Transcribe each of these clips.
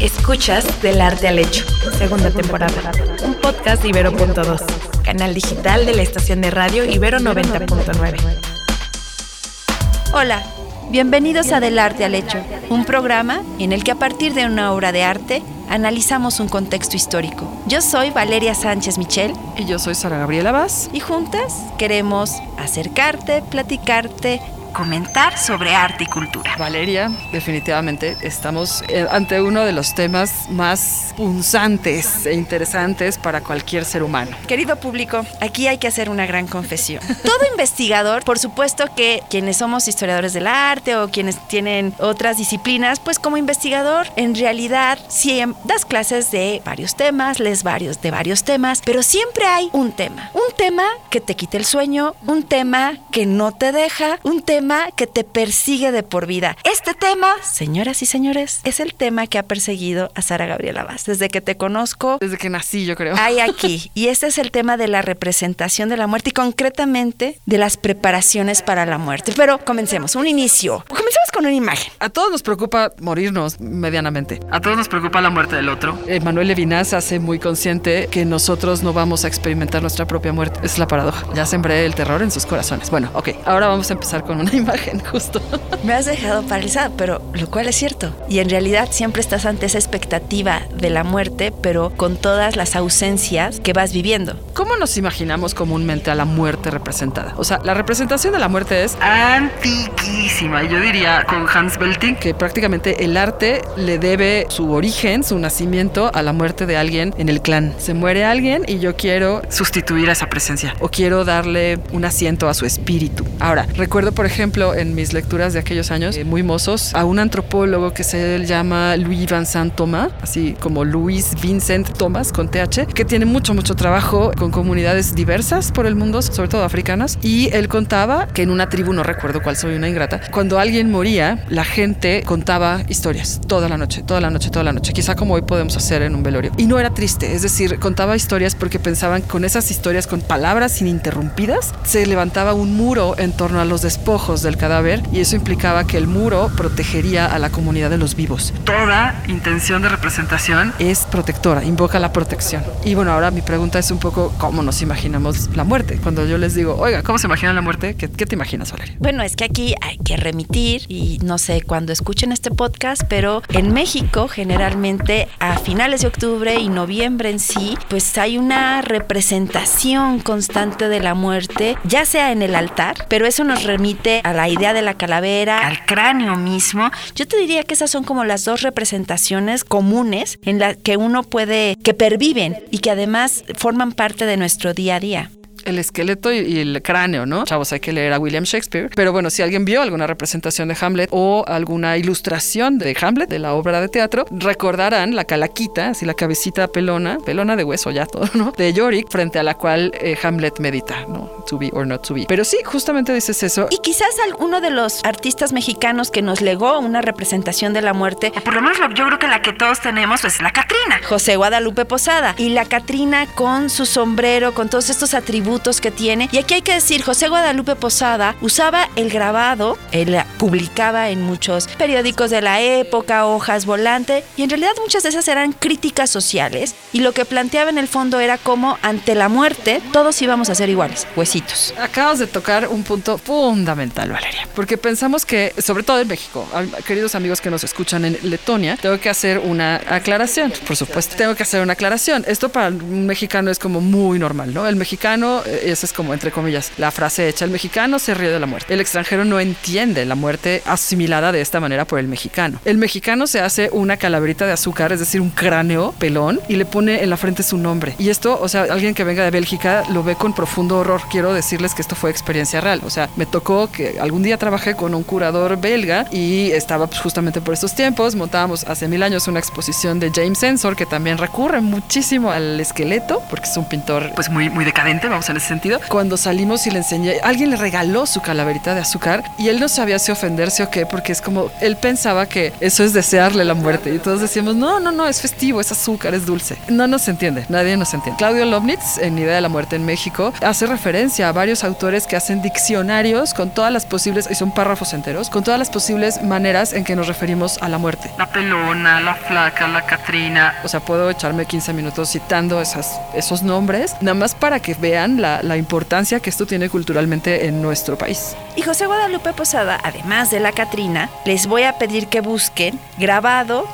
Escuchas Del Arte al Hecho, segunda temporada. Un podcast de Ibero.2, canal digital de la estación de radio Ibero 90.9. Hola, bienvenidos a Del Arte al Hecho, un programa en el que a partir de una obra de arte analizamos un contexto histórico. Yo soy Valeria Sánchez Michel. Y yo soy Sara Gabriela Vaz. Y juntas queremos acercarte, platicarte, comentar sobre arte y cultura. Valeria, definitivamente estamos eh, ante uno de los temas más punzantes e interesantes para cualquier ser humano. Querido público, aquí hay que hacer una gran confesión. Todo investigador, por supuesto que quienes somos historiadores del arte o quienes tienen otras disciplinas, pues como investigador, en realidad sí das clases de varios temas, lees varios de varios temas, pero siempre hay un tema. Un tema que te quite el sueño, un tema que no te deja, un tema que te persigue de por vida. Este tema, señoras y señores, es el tema que ha perseguido a Sara Gabriela Vaz. Desde que te conozco. Desde que nací, yo creo. Hay aquí. Y este es el tema de la representación de la muerte y concretamente de las preparaciones para la muerte. Pero comencemos, un inicio. Comencemos con una imagen. A todos nos preocupa morirnos medianamente. A todos nos preocupa la muerte del otro. Eh, Manuel Levinas hace muy consciente que nosotros no vamos a experimentar nuestra propia muerte. Es la paradoja. Ya sembré el terror en sus corazones. Bueno, ok. Ahora vamos a empezar con una imagen, justo. Me has dejado paralizada, pero lo cual es cierto. Y en realidad siempre estás ante esa expectativa de la muerte, pero con todas las ausencias que vas viviendo. ¿Cómo nos imaginamos comúnmente a la muerte representada? O sea, la representación de la muerte es antiquísima. Yo diría con Hans Belting que prácticamente el arte le debe su origen, su nacimiento a la muerte de alguien en el clan. Se muere alguien y yo quiero sustituir a esa presencia o quiero darle un asiento a su espíritu. Ahora, recuerdo por ejemplo en mis lecturas de aquellos años, eh, muy mozos, a un antropólogo que se llama Louis Vincent Thomas, así como Louis Vincent Thomas con TH, que tiene mucho, mucho trabajo con comunidades diversas por el mundo, sobre todo africanas. Y él contaba que en una tribu, no recuerdo cuál soy una ingrata, cuando alguien moría, la gente contaba historias toda la noche, toda la noche, toda la noche, quizá como hoy podemos hacer en un velorio. Y no era triste, es decir, contaba historias porque pensaban con esas historias, con palabras ininterrumpidas, se levantaba un muro en torno a los despojos del cadáver y eso implicaba que el muro protegería a la comunidad de los vivos. Toda intención de representación es protectora, invoca la protección. Y bueno, ahora mi pregunta es un poco cómo nos imaginamos la muerte. Cuando yo les digo, oiga, ¿cómo se imagina la muerte? ¿Qué, qué te imaginas, Valeria? Bueno, es que aquí hay que remitir y no sé cuándo escuchen este podcast, pero en México generalmente a finales de octubre y noviembre en sí, pues hay una representación constante de la muerte, ya sea en el altar, pero eso nos remite a la idea de la calavera, al cráneo mismo, yo te diría que esas son como las dos representaciones comunes en las que uno puede, que perviven y que además forman parte de nuestro día a día el esqueleto y el cráneo, ¿no? Chavos, hay que leer a William Shakespeare. Pero bueno, si alguien vio alguna representación de Hamlet o alguna ilustración de Hamlet, de la obra de teatro, recordarán la calaquita, así la cabecita pelona, pelona de hueso ya todo, ¿no? De Yorick, frente a la cual eh, Hamlet medita, ¿no? To be or not to be. Pero sí, justamente dices eso. Y quizás alguno de los artistas mexicanos que nos legó una representación de la muerte, por lo menos yo creo que la que todos tenemos es la Catrina. José Guadalupe Posada. Y la Catrina con su sombrero, con todos estos atributos que tiene. Y aquí hay que decir, José Guadalupe Posada usaba el grabado, él publicaba en muchos periódicos de la época, hojas volante, y en realidad muchas de esas eran críticas sociales. Y lo que planteaba en el fondo era como ante la muerte todos íbamos a ser iguales, huesitos. Acabas de tocar un punto fundamental, Valeria, porque pensamos que, sobre todo en México, queridos amigos que nos escuchan en Letonia, tengo que hacer una aclaración, por supuesto, tengo que hacer una aclaración. Esto para un mexicano es como muy normal, ¿no? El mexicano esa es como entre comillas la frase hecha, el mexicano se ríe de la muerte. El extranjero no entiende la muerte asimilada de esta manera por el mexicano. El mexicano se hace una calaverita de azúcar, es decir, un cráneo pelón y le pone en la frente su nombre. Y esto, o sea, alguien que venga de Bélgica lo ve con profundo horror. Quiero decirles que esto fue experiencia real. O sea, me tocó que algún día trabajé con un curador belga y estaba pues, justamente por estos tiempos. Montábamos hace mil años una exposición de James Ensor que también recurre muchísimo al esqueleto porque es un pintor pues muy, muy decadente, vamos a en ese sentido. Cuando salimos y le enseñé, alguien le regaló su calaverita de azúcar y él no sabía si ofenderse o qué, porque es como, él pensaba que eso es desearle la muerte. Y todos decíamos, no, no, no, es festivo, es azúcar, es dulce. No nos entiende, nadie nos entiende. Claudio Lobnitz, en Idea de la Muerte en México, hace referencia a varios autores que hacen diccionarios con todas las posibles, y son párrafos enteros, con todas las posibles maneras en que nos referimos a la muerte. La pelona, la flaca, la Catrina. O sea, puedo echarme 15 minutos citando esas, esos nombres, nada más para que vean la, la importancia que esto tiene culturalmente en nuestro país. Y José Guadalupe Posada, además de la Catrina, les voy a pedir que busquen grabado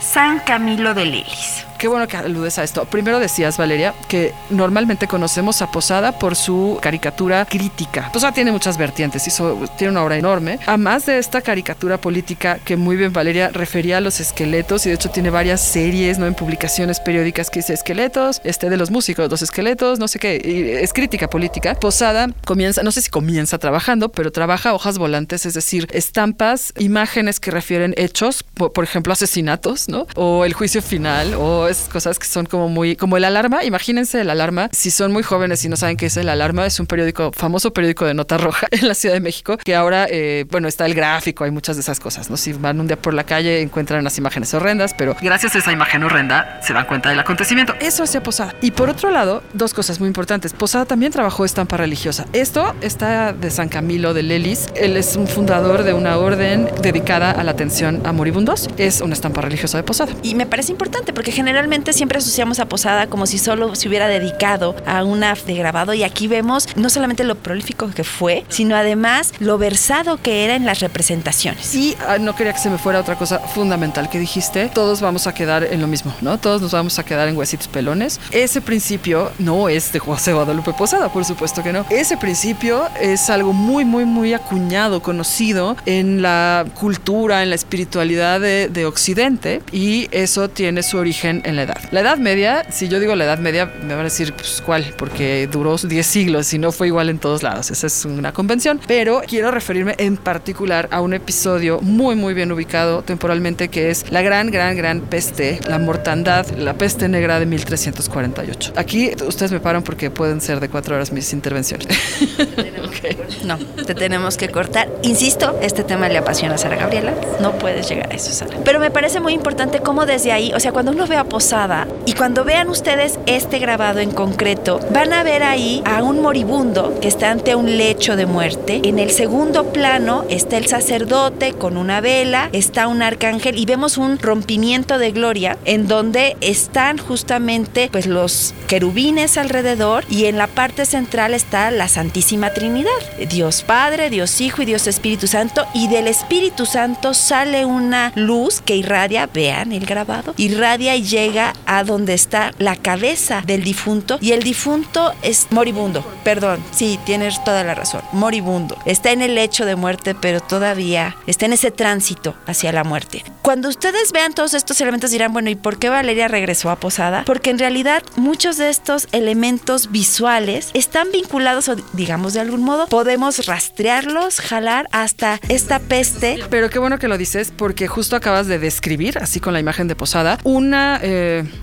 San Camilo de Lelis. Qué bueno que aludes a esto. Primero decías, Valeria, que normalmente conocemos a Posada por su caricatura crítica. Posada tiene muchas vertientes, hizo, tiene una obra enorme. Además de esta caricatura política que muy bien Valeria refería a los esqueletos y de hecho tiene varias series, ¿no? En publicaciones periódicas que dice esqueletos, este de los músicos, los esqueletos, no sé qué, y es crítica política. Posada comienza, no sé si comienza trabajando, pero trabaja hojas volantes, es decir, estampas, imágenes que refieren hechos, por, por ejemplo, asesinatos, ¿no? O el juicio final, o es cosas que son como muy, como el alarma. Imagínense el alarma. Si son muy jóvenes y no saben qué es el alarma, es un periódico, famoso periódico de nota roja en la Ciudad de México, que ahora, eh, bueno, está el gráfico, hay muchas de esas cosas, ¿no? Si van un día por la calle, encuentran las imágenes horrendas, pero gracias a esa imagen horrenda se dan cuenta del acontecimiento. Eso hacía Posada. Y por otro lado, dos cosas muy importantes. Posada también trabajó estampa religiosa. Esto está de San Camilo de Lelis. Él es un fundador de una orden dedicada a la atención a moribundos. Es una estampa religiosa de Posada. Y me parece importante porque generalmente siempre asociamos a Posada como si solo se hubiera dedicado a una de grabado y aquí vemos no solamente lo prolífico que fue, sino además lo versado que era en las representaciones. Y ah, no quería que se me fuera otra cosa fundamental que dijiste, todos vamos a quedar en lo mismo, ¿no? Todos nos vamos a quedar en huesitos pelones. Ese principio no es de José Guadalupe Posada, por supuesto que no. Ese principio es algo muy, muy, muy acuñado, conocido en la cultura, en la espiritualidad de, de Occidente y eso tiene su origen en la edad. La Edad Media, si yo digo la Edad Media, me van a decir, pues, ¿cuál? Porque duró 10 siglos y no fue igual en todos lados. Esa es una convención. Pero quiero referirme en particular a un episodio muy, muy bien ubicado temporalmente, que es la gran, gran, gran peste, la mortandad, la peste negra de 1348. Aquí ustedes me paran porque pueden ser de cuatro horas mis intervenciones. okay. No, te tenemos que cortar. Insisto, este tema le apasiona a Sara Gabriela. No puedes llegar a eso, Sara. Pero me parece muy importante cómo desde ahí, o sea, cuando uno ve a Posada. Y cuando vean ustedes este grabado en concreto, van a ver ahí a un moribundo que está ante un lecho de muerte. En el segundo plano está el sacerdote con una vela, está un arcángel y vemos un rompimiento de gloria en donde están justamente pues los querubines alrededor y en la parte central está la Santísima Trinidad, Dios Padre, Dios Hijo y Dios Espíritu Santo. Y del Espíritu Santo sale una luz que irradia, vean el grabado, irradia y llega a donde está la cabeza del difunto y el difunto es moribundo, perdón, sí, tienes toda la razón, moribundo, está en el lecho de muerte pero todavía está en ese tránsito hacia la muerte. Cuando ustedes vean todos estos elementos dirán, bueno, ¿y por qué Valeria regresó a Posada? Porque en realidad muchos de estos elementos visuales están vinculados o digamos de algún modo podemos rastrearlos, jalar hasta esta peste. Pero qué bueno que lo dices porque justo acabas de describir, así con la imagen de Posada, una... Eh,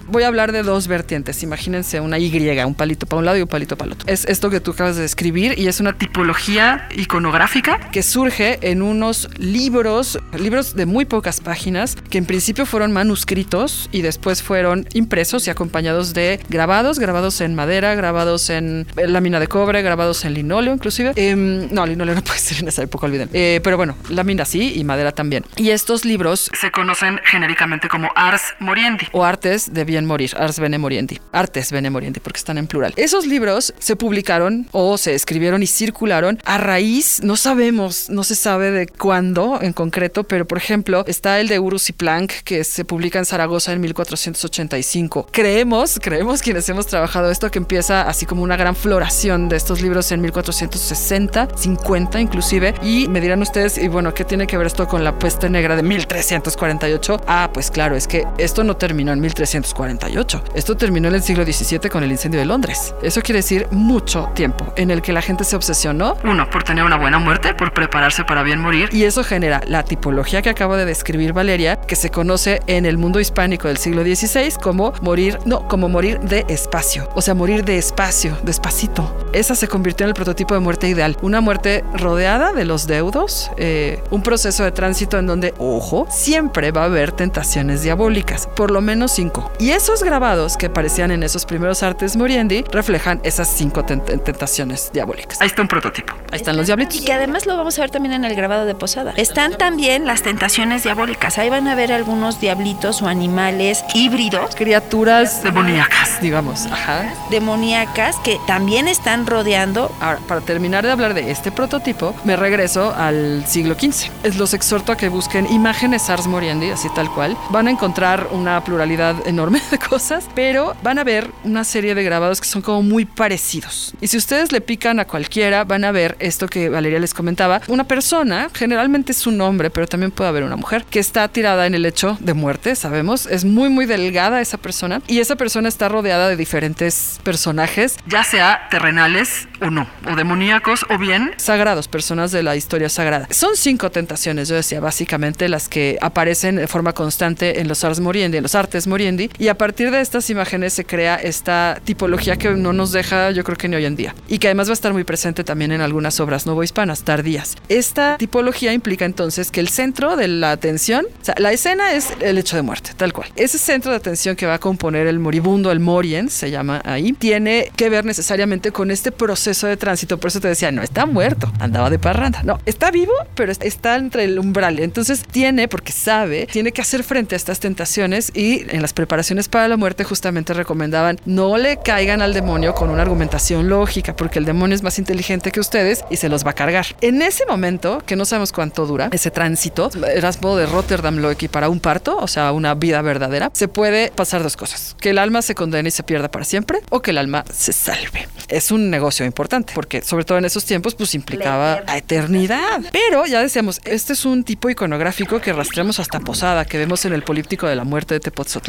voy a hablar de dos vertientes. Imagínense una Y, un palito para un lado y un palito para el otro. Es esto que tú acabas de describir y es una tipología iconográfica que surge en unos libros, libros de muy pocas páginas, que en principio fueron manuscritos y después fueron impresos y acompañados de grabados, grabados en madera, grabados en lámina de cobre, grabados en linóleo inclusive. Eh, no, linóleo no puede ser en esa época, olviden. Eh, pero bueno, lámina sí y madera también. Y estos libros se conocen genéricamente como Ars Moriendi. O artes de bien morir, Ars Bene Moriendi. Artes Bene Moriendi, porque están en plural. Esos libros se publicaron o se escribieron y circularon a raíz, no sabemos, no se sabe de cuándo en concreto, pero por ejemplo, está el de Urus y Planck, que se publica en Zaragoza en 1485. Creemos, creemos quienes hemos trabajado esto, que empieza así como una gran floración de estos libros en 1460, 50 inclusive, y me dirán ustedes, y bueno, ¿qué tiene que ver esto con la peste negra de 1348? Ah, pues claro, es que esto no terminó en 1348. Esto terminó en el siglo XVII con el incendio de Londres. Eso quiere decir mucho tiempo en el que la gente se obsesionó. Uno, por tener una buena muerte, por prepararse para bien morir. Y eso genera la tipología que acabo de describir Valeria, que se conoce en el mundo hispánico del siglo XVI como morir, no, como morir de espacio. O sea, morir de espacio, despacito. Esa se convirtió en el prototipo de muerte ideal. Una muerte rodeada de los deudos, eh, un proceso de tránsito en donde, ojo, siempre va a haber tentaciones diabólicas, por lo menos cinco. Y esos grabados que aparecían en esos primeros artes Moriendi reflejan esas cinco tentaciones diabólicas. Ahí está un prototipo. Ahí están los diablitos. Y que además lo vamos a ver también en el grabado de Posada. Están también las tentaciones diabólicas. Ahí van a ver algunos diablitos o animales híbridos. Criaturas demoníacas, digamos. Ajá. Demoníacas que también están rodeando. Ahora, para terminar de hablar de este prototipo, me regreso al siglo XV. Los exhorto a que busquen imágenes Ars Moriendi, así tal cual. Van a encontrar una pluralidad enorme de cosas, pero van a ver una serie de grabados que son como muy parecidos. Y si ustedes le pican a cualquiera, van a ver esto que Valeria les comentaba. Una persona, generalmente es un hombre, pero también puede haber una mujer, que está tirada en el lecho de muerte, sabemos. Es muy, muy delgada esa persona. Y esa persona está rodeada de diferentes personajes. Ya sea terrenales o no, o demoníacos o bien sagrados, personas de la historia sagrada. Son cinco tentaciones, yo decía, básicamente las que aparecen de forma constante en los Ars Moriendi, en los artes Moriendi. Y a partir de estas imágenes se crea esta tipología que no nos deja, yo creo que ni hoy en día. Y que además va a estar muy presente también en algunas obras novohispanas tardías. Esta tipología implica entonces que el centro de la atención, o sea, la escena es el hecho de muerte, tal cual. Ese centro de atención que va a componer el moribundo, el morien, se llama ahí, tiene que ver necesariamente con este proceso de tránsito. Por eso te decía, no está muerto, andaba de parranda. No, está vivo, pero está entre el umbral. Entonces tiene, porque sabe, tiene que hacer frente a estas tentaciones y en las preparaciones para la muerte justamente recomendaban no le caigan al demonio con una argumentación lógica, porque el demonio es más inteligente que ustedes y se los va a cargar. En ese momento, que no sabemos cuánto dura, ese tránsito, Erasmo de Rotterdam lo equipara a un parto, o sea, una vida verdadera, se puede pasar dos cosas, que el alma se condene y se pierda para siempre o que el alma se salve. Es un negocio importante, porque sobre todo en esos tiempos pues implicaba a eternidad. Pero ya decíamos, este es un tipo iconográfico que rastreamos hasta Posada, que vemos en el Políptico de la Muerte de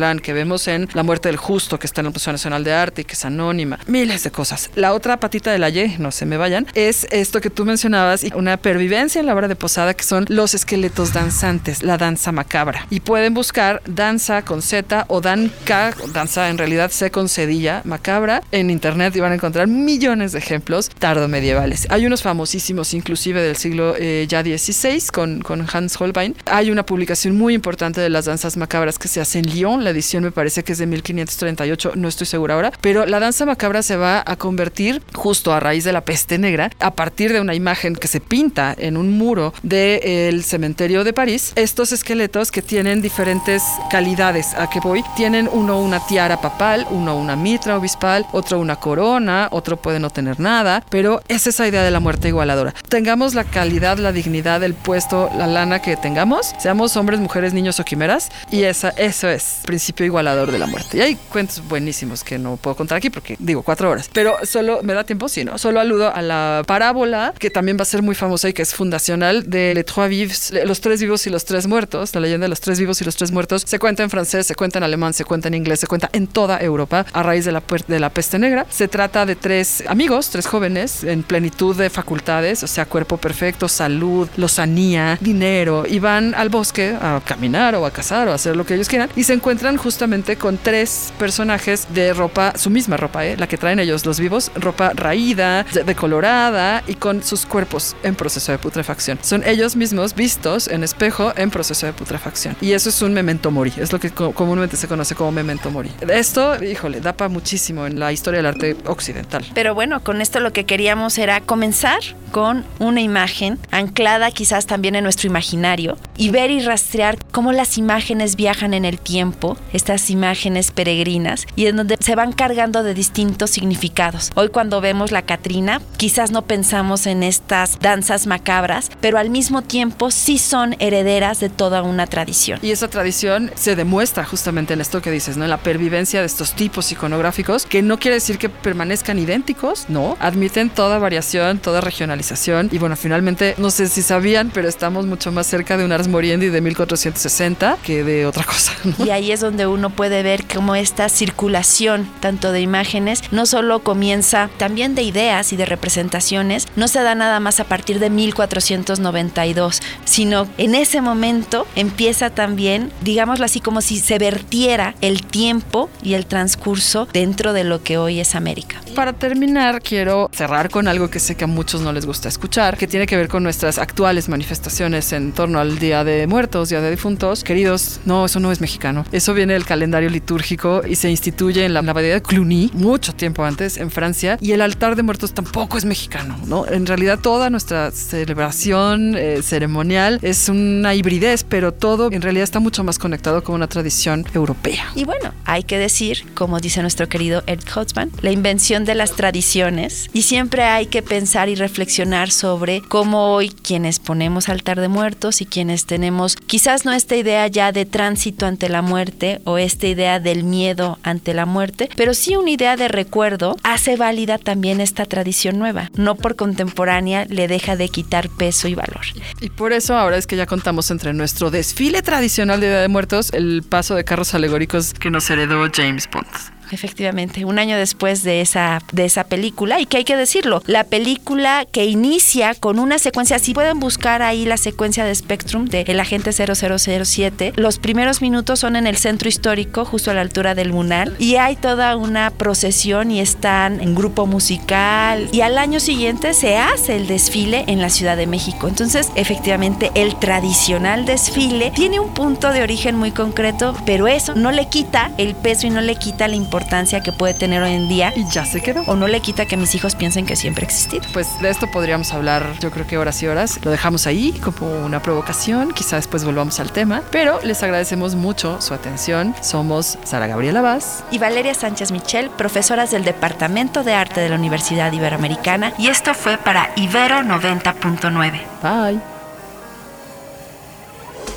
Tepoztlán, que vemos en La Muerte del Justo, que está en el Museo Nacional de Arte y que es anónima. Miles de cosas. La otra patita de la Y, no se me vayan, es esto que tú mencionabas y una pervivencia en la obra de Posada, que son los esqueletos danzantes, la danza macabra. Y pueden buscar danza con Z o danca, danza en realidad C con cedilla macabra, en internet y van a encontrar millones de ejemplos tardo medievales. Hay unos famosísimos, inclusive del siglo eh, ya XVI, con, con Hans Holbein. Hay una publicación muy importante de las danzas macabras que se hace en Lyon. La edición me parece que es de 1538, no estoy segura ahora. Pero la danza macabra se va a convertir justo a raíz de la peste negra, a partir de una imagen que se pinta en un muro del cementerio de París. Estos esqueletos que tienen diferentes calidades. ¿A qué voy? Tienen uno una tiara papal, uno una mitra obispal, otro una corona, otro puede no tener nada, pero es esa idea de la muerte igualadora. Tengamos la calidad, la dignidad, el puesto, la lana que tengamos, seamos hombres, mujeres, niños o quimeras, y esa, eso es principio igualador de la muerte. Y hay cuentos buenísimos que no puedo contar aquí porque digo cuatro horas, pero solo me da tiempo, sí, ¿no? Solo aludo a la parábola que también va a ser muy famosa y que es fundacional de Les Trois Vifs, los tres vivos y los tres muertos, la leyenda de los tres vivos y los tres muertos, se cuenta en francés, se cuenta en alemán, se cuenta en inglés, se cuenta en toda Europa a raíz de la, de la peste negra. Se trata de tres amigos, tres jóvenes en plenitud de facultades, o sea, cuerpo perfecto, salud, lozanía, dinero, y van al bosque a caminar o a cazar o a hacer lo que ellos quieran y se encuentran justamente con tres personajes de ropa, su misma ropa, ¿eh? la que traen ellos los vivos, ropa raída, decolorada y con sus cuerpos en proceso de putrefacción. Son ellos mismos vistos en espejo en proceso de putrefacción. Y eso es un memento mori, es lo que comúnmente se conoce como memento mori. Esto, híjole, da para muchísimo en la historia del arte occidental. Pero bueno, con esto lo que queríamos era comenzar con una imagen anclada quizás también en nuestro imaginario y ver y rastrear cómo las imágenes viajan en el tiempo, estas imágenes peregrinas, y en donde se van cargando de distintos significados. Hoy cuando vemos la Catrina, quizás no pensamos en estas danzas macabras, pero al mismo tiempo sí son herederas de toda una tradición. Y esa tradición se demuestra justamente en esto que dices, ¿no? En la pervivencia de estos tipos iconográficos, que no quiere decir que permanezcan idénticos, no, admiten toda variación, toda regionalización, y bueno, finalmente, no sé si sabían, pero estamos mucho más cerca de un Ars Moriendi de 1460 que de otra cosa. Y ahí es donde uno puede ver cómo esta circulación tanto de imágenes no solo comienza también de ideas y de representaciones, no se da nada más a partir de 1492, sino en ese momento empieza también, digámoslo así, como si se vertiera el tiempo y el transcurso dentro de lo que hoy es América. Para terminar, quiero cerrar con algo que sé que a muchos no les gusta escuchar, que tiene que ver con nuestras actuales manifestaciones en torno al Día de Muertos, Día de Difuntos. Queridos, no, eso no es mexicano. Eso viene del calendario litúrgico y se instituye en la abadía de Cluny mucho tiempo antes en Francia y el altar de muertos tampoco es mexicano, ¿no? En realidad toda nuestra celebración eh, ceremonial es una hibridez, pero todo en realidad está mucho más conectado con una tradición europea. Y bueno, hay que decir, como dice nuestro querido Ed Hotman, la invención de las tradiciones y siempre hay que pensar y reflexionar sobre cómo hoy quienes ponemos altar de muertos y quienes tenemos quizás no esta idea ya de tránsito ante la muerte o esta idea del miedo ante la muerte, pero sí una idea de recuerdo, hace válida también esta tradición nueva. No por contemporánea le deja de quitar peso y valor. Y por eso ahora es que ya contamos entre nuestro desfile tradicional de Día de Muertos el paso de carros alegóricos que nos heredó James Bond. Efectivamente, un año después de esa, de esa película, y que hay que decirlo, la película que inicia con una secuencia, si pueden buscar ahí la secuencia de Spectrum de El Agente 0007, los primeros minutos son en el centro histórico, justo a la altura del Munal, y hay toda una procesión y están en grupo musical, y al año siguiente se hace el desfile en la Ciudad de México. Entonces, efectivamente, el tradicional desfile tiene un punto de origen muy concreto, pero eso no le quita el peso y no le quita la importancia importancia que puede tener hoy en día. Y ya se quedó. O no le quita que mis hijos piensen que siempre ha existido. Pues de esto podríamos hablar yo creo que horas y horas. Lo dejamos ahí como una provocación. Quizá después volvamos al tema. Pero les agradecemos mucho su atención. Somos Sara Gabriela Vaz. Y Valeria Sánchez Michel, profesoras del Departamento de Arte de la Universidad Iberoamericana. Y esto fue para Ibero 90.9. Bye.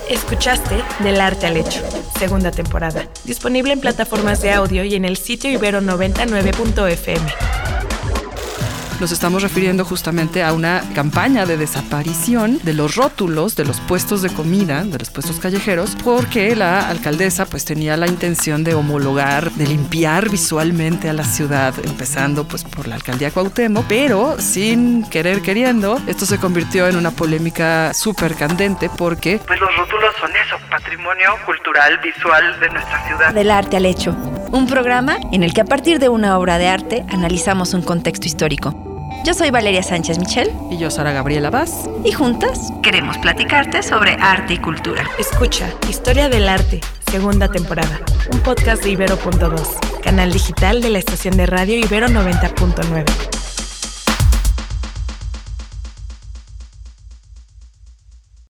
Escuchaste Del Arte al Hecho, segunda temporada, disponible en plataformas de audio y en el sitio ibero99.fm nos estamos refiriendo justamente a una campaña de desaparición de los rótulos de los puestos de comida, de los puestos callejeros, porque la alcaldesa pues tenía la intención de homologar, de limpiar visualmente a la ciudad, empezando pues por la alcaldía Cuauhtémoc, pero sin querer queriendo, esto se convirtió en una polémica súper candente porque pues los rótulos son eso, patrimonio cultural visual de nuestra ciudad. Del arte al hecho, un programa en el que a partir de una obra de arte analizamos un contexto histórico. Yo soy Valeria Sánchez Michel. Y yo Sara Gabriela Vaz. Y juntas queremos platicarte sobre arte y cultura. Escucha Historia del Arte, segunda temporada. Un podcast de Ibero.2, canal digital de la estación de radio Ibero 90.9.